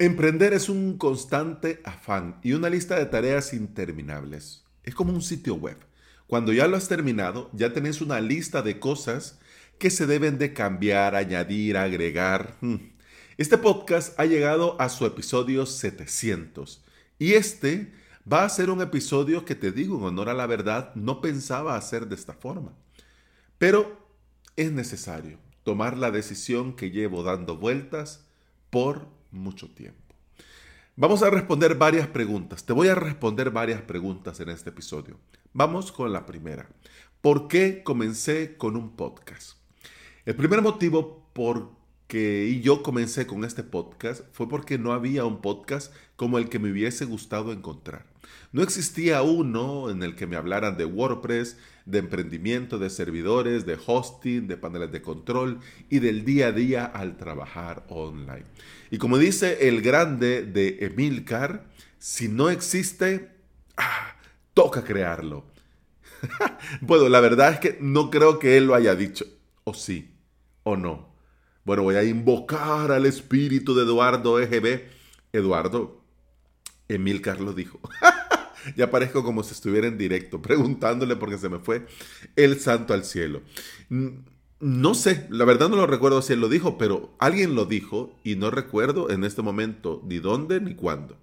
Emprender es un constante afán y una lista de tareas interminables. Es como un sitio web. Cuando ya lo has terminado, ya tenés una lista de cosas que se deben de cambiar, añadir, agregar. Hmm. Este podcast ha llegado a su episodio 700 y este va a ser un episodio que te digo en honor a la verdad, no pensaba hacer de esta forma. Pero es necesario tomar la decisión que llevo dando vueltas por mucho tiempo. Vamos a responder varias preguntas. Te voy a responder varias preguntas en este episodio. Vamos con la primera. ¿Por qué comencé con un podcast? El primer motivo por que yo comencé con este podcast fue porque no había un podcast como el que me hubiese gustado encontrar. No existía uno en el que me hablaran de WordPress, de emprendimiento, de servidores, de hosting, de paneles de control y del día a día al trabajar online. Y como dice el grande de Emilcar, si no existe, ah, toca crearlo. bueno, la verdad es que no creo que él lo haya dicho. O sí, o no. Bueno, voy a invocar al espíritu de Eduardo EGB. Eduardo, Emilcar lo dijo. ya parezco como si estuviera en directo, preguntándole porque se me fue el santo al cielo. No sé, la verdad no lo recuerdo si él lo dijo, pero alguien lo dijo y no recuerdo en este momento ni dónde ni cuándo.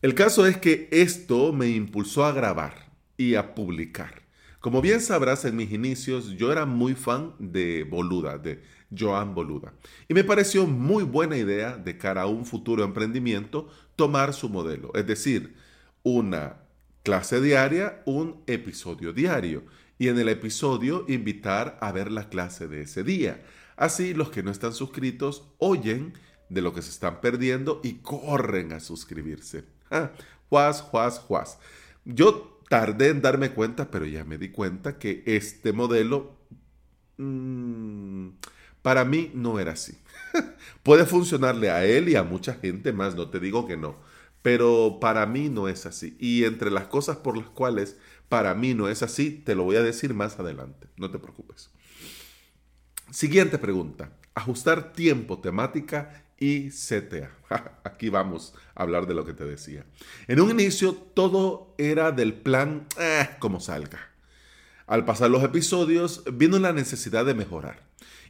El caso es que esto me impulsó a grabar y a publicar. Como bien sabrás, en mis inicios yo era muy fan de Boluda, de Joan Boluda. Y me pareció muy buena idea de cara a un futuro emprendimiento tomar su modelo, es decir, una clase diaria, un episodio diario y en el episodio invitar a ver la clase de ese día. Así los que no están suscritos oyen de lo que se están perdiendo y corren a suscribirse. Ah, juas, juas, juas. Yo tardé en darme cuenta, pero ya me di cuenta que este modelo mmm, para mí no era así. Puede funcionarle a él y a mucha gente más, no te digo que no, pero para mí no es así. Y entre las cosas por las cuales para mí no es así, te lo voy a decir más adelante, no te preocupes. Siguiente pregunta, ajustar tiempo, temática y CTA. Aquí vamos a hablar de lo que te decía. En un inicio todo era del plan eh, como salga. Al pasar los episodios vino la necesidad de mejorar.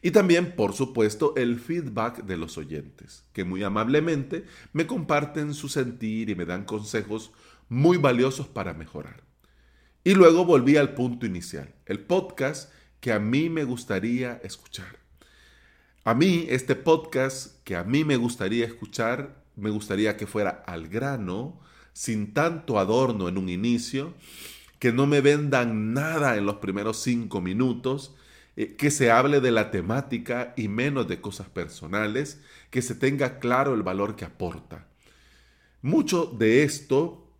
Y también, por supuesto, el feedback de los oyentes, que muy amablemente me comparten su sentir y me dan consejos muy valiosos para mejorar. Y luego volví al punto inicial, el podcast que a mí me gustaría escuchar. A mí, este podcast que a mí me gustaría escuchar, me gustaría que fuera al grano, sin tanto adorno en un inicio, que no me vendan nada en los primeros cinco minutos, eh, que se hable de la temática y menos de cosas personales, que se tenga claro el valor que aporta. Mucho de esto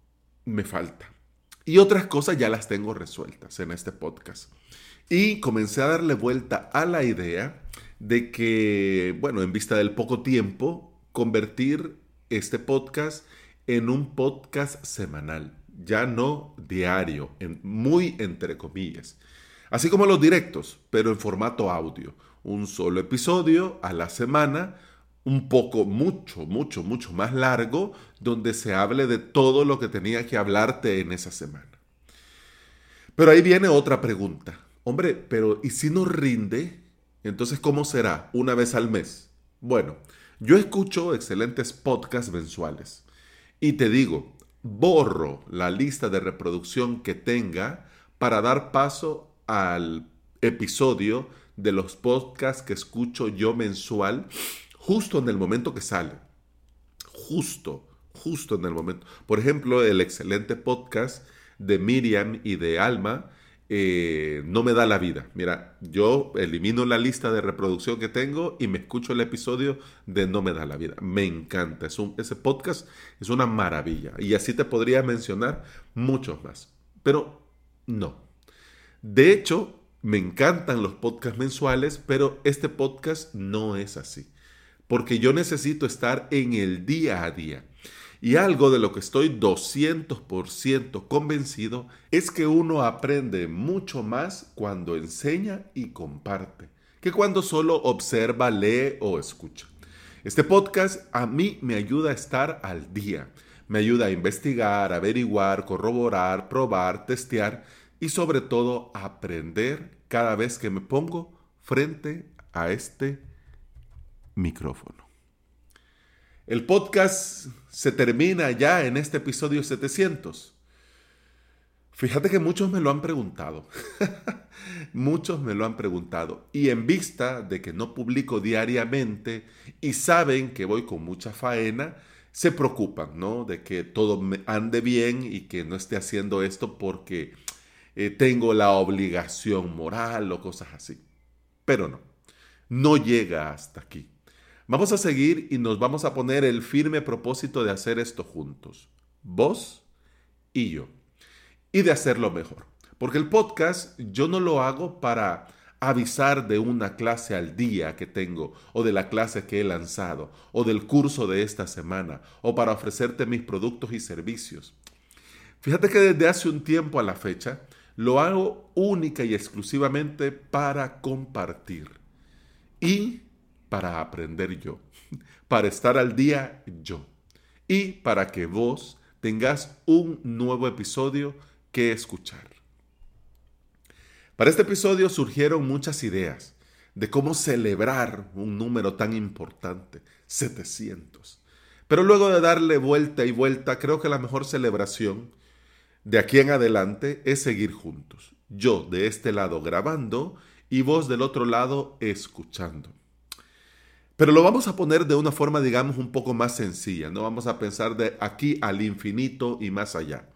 me falta. Y otras cosas ya las tengo resueltas en este podcast. Y comencé a darle vuelta a la idea de que, bueno, en vista del poco tiempo, convertir este podcast en un podcast semanal, ya no diario, en, muy entre comillas. Así como los directos, pero en formato audio. Un solo episodio a la semana un poco, mucho, mucho, mucho más largo, donde se hable de todo lo que tenía que hablarte en esa semana. Pero ahí viene otra pregunta. Hombre, pero ¿y si no rinde? Entonces, ¿cómo será? ¿Una vez al mes? Bueno, yo escucho excelentes podcasts mensuales y te digo, borro la lista de reproducción que tenga para dar paso al episodio de los podcasts que escucho yo mensual justo en el momento que sale. Justo, justo en el momento. Por ejemplo, el excelente podcast de Miriam y de Alma eh, no me da la vida. Mira, yo elimino la lista de reproducción que tengo y me escucho el episodio de No me da la vida. Me encanta. Es un, ese podcast es una maravilla. Y así te podría mencionar muchos más. Pero no. De hecho, me encantan los podcasts mensuales, pero este podcast no es así porque yo necesito estar en el día a día. Y algo de lo que estoy 200% convencido es que uno aprende mucho más cuando enseña y comparte que cuando solo observa, lee o escucha. Este podcast a mí me ayuda a estar al día. Me ayuda a investigar, averiguar, corroborar, probar, testear y sobre todo aprender cada vez que me pongo frente a este micrófono. El podcast se termina ya en este episodio 700. Fíjate que muchos me lo han preguntado. muchos me lo han preguntado. Y en vista de que no publico diariamente y saben que voy con mucha faena, se preocupan, ¿no? De que todo ande bien y que no esté haciendo esto porque eh, tengo la obligación moral o cosas así. Pero no, no llega hasta aquí. Vamos a seguir y nos vamos a poner el firme propósito de hacer esto juntos. Vos y yo y de hacerlo mejor. Porque el podcast yo no lo hago para avisar de una clase al día que tengo, o de la clase que he lanzado, o del curso de esta semana, o para ofrecerte mis productos y servicios. Fíjate que desde hace un tiempo a la fecha lo hago única y exclusivamente para compartir y para aprender yo, para estar al día yo y para que vos tengas un nuevo episodio que escuchar. Para este episodio surgieron muchas ideas de cómo celebrar un número tan importante, 700. Pero luego de darle vuelta y vuelta, creo que la mejor celebración de aquí en adelante es seguir juntos. Yo de este lado grabando y vos del otro lado escuchando. Pero lo vamos a poner de una forma, digamos, un poco más sencilla. No vamos a pensar de aquí al infinito y más allá.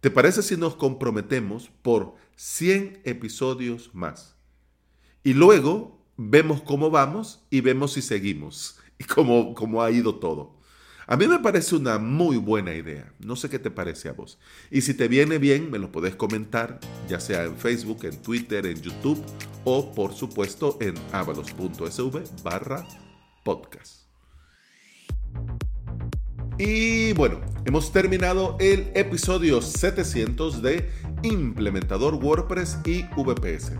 ¿Te parece si nos comprometemos por 100 episodios más? Y luego vemos cómo vamos y vemos si seguimos y cómo, cómo ha ido todo. A mí me parece una muy buena idea. No sé qué te parece a vos. Y si te viene bien, me lo podés comentar, ya sea en Facebook, en Twitter, en YouTube o por supuesto en avalos.sv barra podcast. Y bueno, hemos terminado el episodio 700 de Implementador WordPress y VPS.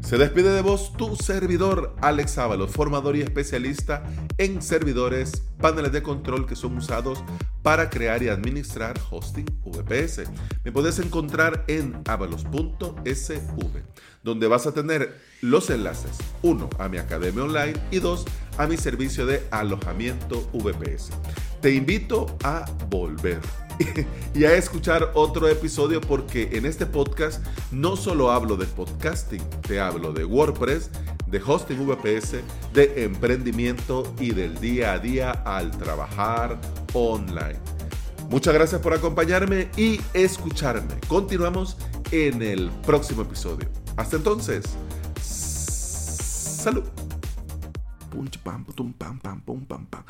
Se despide de vos tu servidor Alex Ábalos, formador y especialista en servidores, paneles de control que son usados para crear y administrar hosting VPS. Me puedes encontrar en avalos.sv, donde vas a tener los enlaces, uno, a mi academia online y dos, a mi servicio de alojamiento VPS. Te invito a volver y a escuchar otro episodio porque en este podcast no solo hablo de podcasting, te hablo de WordPress, de hosting VPS, de emprendimiento y del día a día al trabajar online. Muchas gracias por acompañarme y escucharme. Continuamos en el próximo episodio. Hasta entonces, salud. pum pam pum pam pam pum pam pum